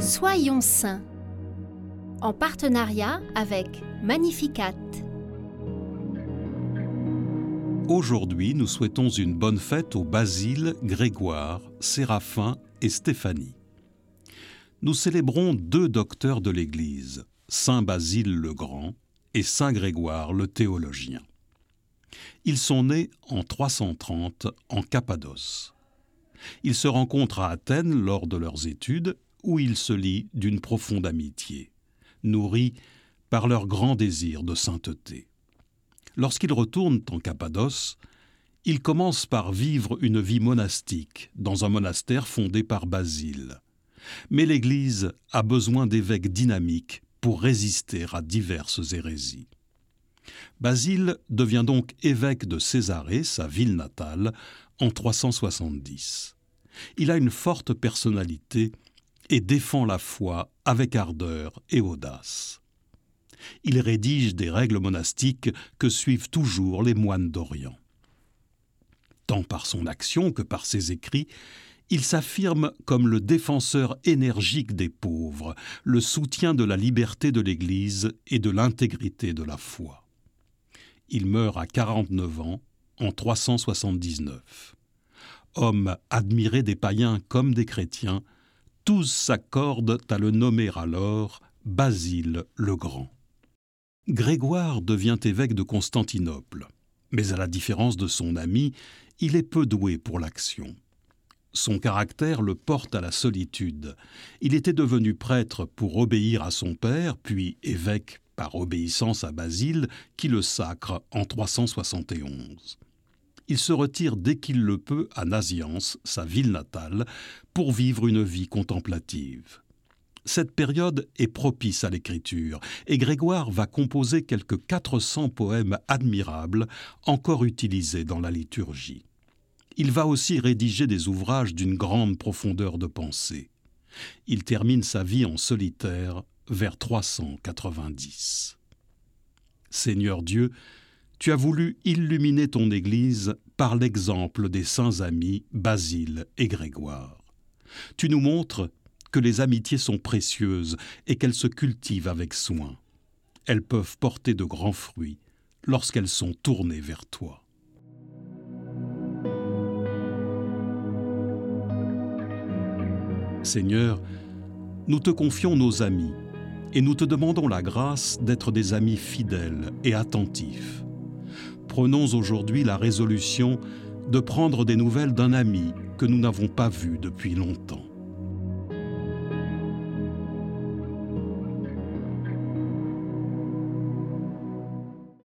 Soyons saints en partenariat avec Magnificat. Aujourd'hui, nous souhaitons une bonne fête aux Basile, Grégoire, Séraphin et Stéphanie. Nous célébrons deux docteurs de l'Église, Saint Basile le Grand et Saint Grégoire le théologien. Ils sont nés en 330 en Cappadoce. Ils se rencontrent à Athènes lors de leurs études où ils se lient d'une profonde amitié, nourris par leur grand désir de sainteté. Lorsqu'ils retournent en Cappadoce, ils commencent par vivre une vie monastique dans un monastère fondé par Basile. Mais l'Église a besoin d'évêques dynamiques pour résister à diverses hérésies. Basile devient donc évêque de Césarée, sa ville natale, en 370. Il a une forte personnalité et défend la foi avec ardeur et audace. Il rédige des règles monastiques que suivent toujours les moines d'Orient. Tant par son action que par ses écrits, il s'affirme comme le défenseur énergique des pauvres, le soutien de la liberté de l'Église et de l'intégrité de la foi. Il meurt à 49 ans en 379. Homme admiré des païens comme des chrétiens, tous s'accordent à le nommer alors Basile le Grand. Grégoire devient évêque de Constantinople, mais à la différence de son ami, il est peu doué pour l'action. Son caractère le porte à la solitude. Il était devenu prêtre pour obéir à son père, puis évêque par obéissance à Basile, qui le sacre en 371. Il se retire dès qu'il le peut à Naziance, sa ville natale, pour vivre une vie contemplative. Cette période est propice à l'écriture, et Grégoire va composer quelques 400 poèmes admirables, encore utilisés dans la liturgie il va aussi rédiger des ouvrages d'une grande profondeur de pensée. Il termine sa vie en solitaire vers 390. Seigneur Dieu, tu as voulu illuminer ton Église par l'exemple des saints amis Basile et Grégoire. Tu nous montres que les amitiés sont précieuses et qu'elles se cultivent avec soin. Elles peuvent porter de grands fruits lorsqu'elles sont tournées vers toi. Seigneur, nous te confions nos amis et nous te demandons la grâce d'être des amis fidèles et attentifs. Prenons aujourd'hui la résolution de prendre des nouvelles d'un ami que nous n'avons pas vu depuis longtemps.